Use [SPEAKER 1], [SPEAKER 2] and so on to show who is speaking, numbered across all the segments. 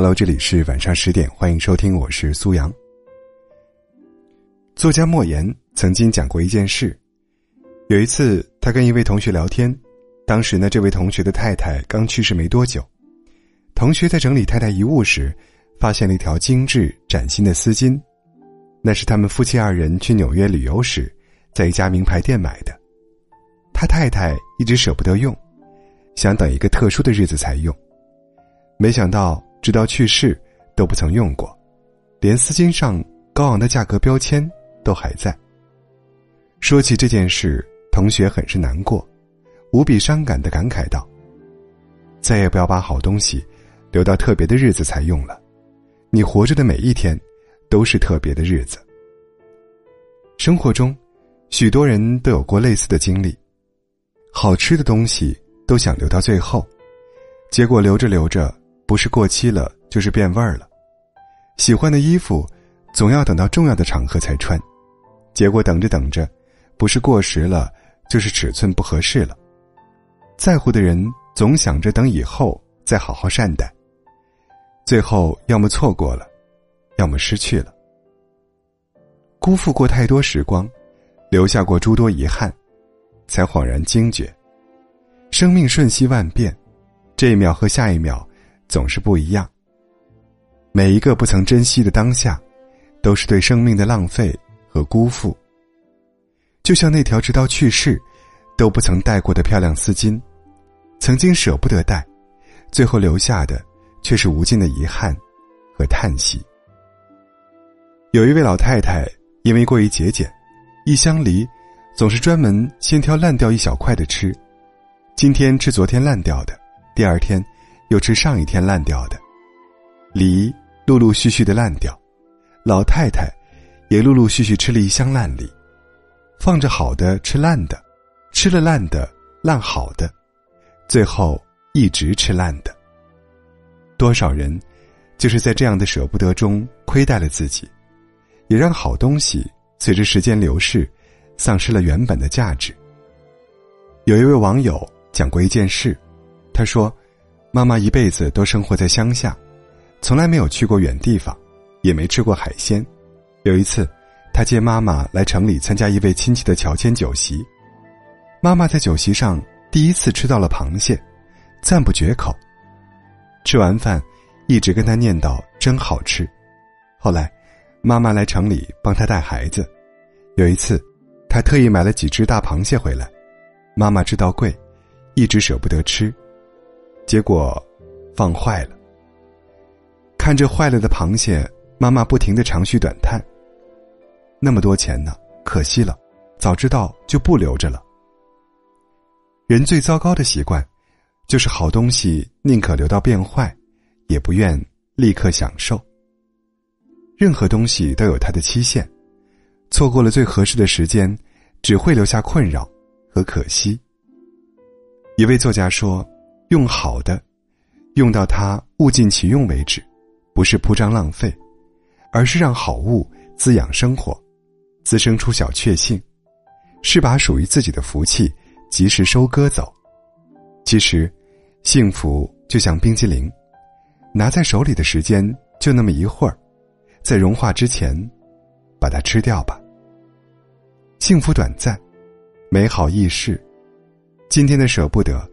[SPEAKER 1] Hello，这里是晚上十点，欢迎收听，我是苏阳。作家莫言曾经讲过一件事，有一次他跟一位同学聊天，当时呢，这位同学的太太刚去世没多久，同学在整理太太遗物时，发现了一条精致崭新的丝巾，那是他们夫妻二人去纽约旅游时，在一家名牌店买的，他太太一直舍不得用，想等一个特殊的日子才用，没想到。直到去世，都不曾用过，连丝巾上高昂的价格标签都还在。说起这件事，同学很是难过，无比伤感的感慨道：“再也不要把好东西留到特别的日子才用了，你活着的每一天都是特别的日子。”生活中，许多人都有过类似的经历，好吃的东西都想留到最后，结果留着留着。不是过期了，就是变味儿了。喜欢的衣服，总要等到重要的场合才穿，结果等着等着，不是过时了，就是尺寸不合适了。在乎的人总想着等以后再好好善待，最后要么错过了，要么失去了。辜负过太多时光，留下过诸多遗憾，才恍然惊觉，生命瞬息万变，这一秒和下一秒。总是不一样。每一个不曾珍惜的当下，都是对生命的浪费和辜负。就像那条直到去世都不曾戴过的漂亮丝巾，曾经舍不得戴，最后留下的却是无尽的遗憾和叹息。有一位老太太因为过于节俭，一箱梨总是专门先挑烂掉一小块的吃，今天吃昨天烂掉的，第二天。又吃上一天烂掉的梨，陆陆续续的烂掉，老太太也陆陆续续吃了一箱烂梨，放着好的吃烂的，吃了烂的烂好的，最后一直吃烂的。多少人就是在这样的舍不得中亏待了自己，也让好东西随着时间流逝，丧失了原本的价值。有一位网友讲过一件事，他说。妈妈一辈子都生活在乡下，从来没有去过远地方，也没吃过海鲜。有一次，他接妈妈来城里参加一位亲戚的乔迁酒席，妈妈在酒席上第一次吃到了螃蟹，赞不绝口。吃完饭，一直跟他念叨真好吃。后来，妈妈来城里帮他带孩子，有一次，他特意买了几只大螃蟹回来，妈妈知道贵，一直舍不得吃。结果，放坏了。看着坏了的螃蟹，妈妈不停的长吁短叹。那么多钱呢，可惜了，早知道就不留着了。人最糟糕的习惯，就是好东西宁可留到变坏，也不愿立刻享受。任何东西都有它的期限，错过了最合适的时间，只会留下困扰和可惜。一位作家说。用好的，用到它物尽其用为止，不是铺张浪费，而是让好物滋养生活，滋生出小确幸，是把属于自己的福气及时收割走。其实，幸福就像冰激凌，拿在手里的时间就那么一会儿，在融化之前，把它吃掉吧。幸福短暂，美好易逝，今天的舍不得。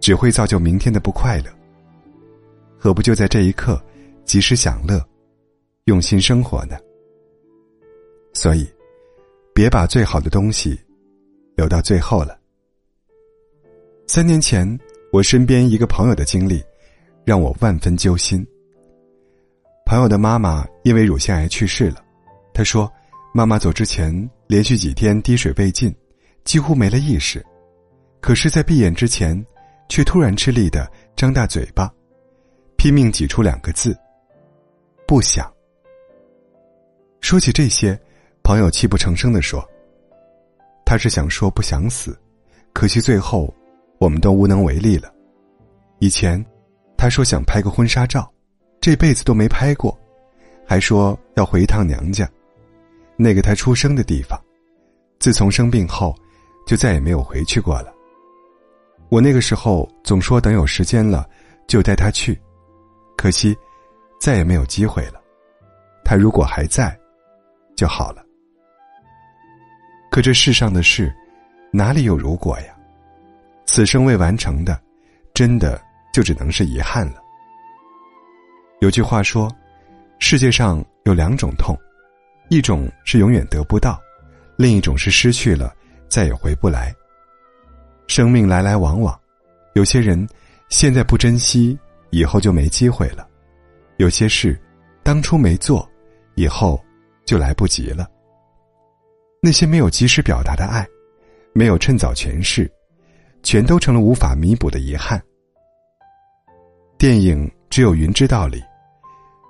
[SPEAKER 1] 只会造就明天的不快乐。何不就在这一刻，及时享乐，用心生活呢？所以，别把最好的东西留到最后了。三年前，我身边一个朋友的经历，让我万分揪心。朋友的妈妈因为乳腺癌去世了，他说，妈妈走之前连续几天滴水未进，几乎没了意识，可是，在闭眼之前。却突然吃力的张大嘴巴，拼命挤出两个字：“不想。”说起这些，朋友泣不成声的说：“他是想说不想死，可惜最后，我们都无能为力了。以前，他说想拍个婚纱照，这辈子都没拍过，还说要回一趟娘家，那个他出生的地方。自从生病后，就再也没有回去过了。”我那个时候总说等有时间了，就带他去，可惜，再也没有机会了。他如果还在，就好了。可这世上的事，哪里有如果呀？此生未完成的，真的就只能是遗憾了。有句话说，世界上有两种痛，一种是永远得不到，另一种是失去了再也回不来。生命来来往往，有些人现在不珍惜，以后就没机会了；有些事当初没做，以后就来不及了。那些没有及时表达的爱，没有趁早诠释，全都成了无法弥补的遗憾。电影《只有云知道》里。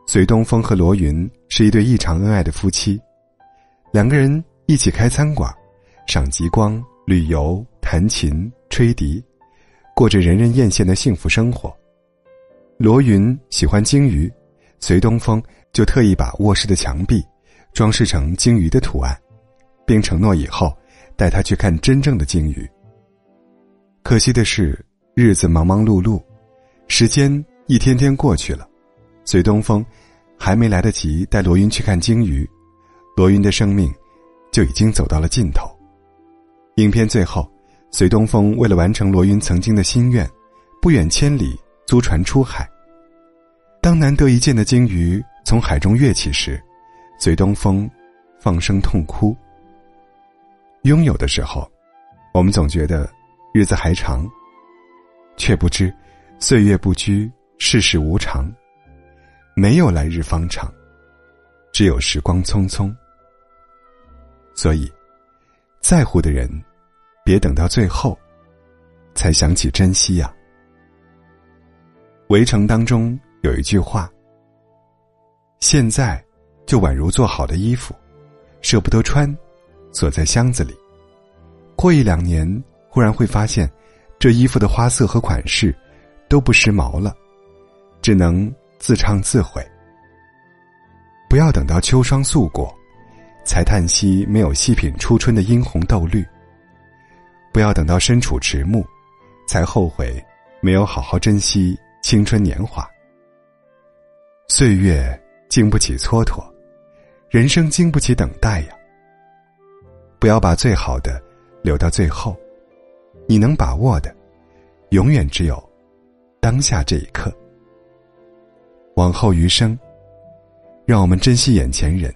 [SPEAKER 1] 隋东风和罗云是一对异常恩爱的夫妻，两个人一起开餐馆，赏极光、旅游、弹琴、吹笛，过着人人艳羡的幸福生活。罗云喜欢鲸鱼，隋东风就特意把卧室的墙壁装饰成鲸鱼的图案，并承诺以后带他去看真正的鲸鱼。可惜的是，日子忙忙碌碌，时间一天天过去了。随东风还没来得及带罗云去看鲸鱼，罗云的生命就已经走到了尽头。影片最后，隋东风为了完成罗云曾经的心愿，不远千里租船出海。当难得一见的鲸鱼从海中跃起时，隋东风放声痛哭。拥有的时候，我们总觉得日子还长，却不知岁月不居，世事无常。没有来日方长，只有时光匆匆。所以，在乎的人，别等到最后，才想起珍惜呀。围城当中有一句话：“现在，就宛如做好的衣服，舍不得穿，锁在箱子里。过一两年，忽然会发现，这衣服的花色和款式，都不时髦了，只能。”自唱自毁。不要等到秋霜素过，才叹息没有细品初春的殷红豆绿；不要等到身处迟暮，才后悔没有好好珍惜青春年华。岁月经不起蹉跎，人生经不起等待呀。不要把最好的留到最后，你能把握的，永远只有当下这一刻。往后余生，让我们珍惜眼前人，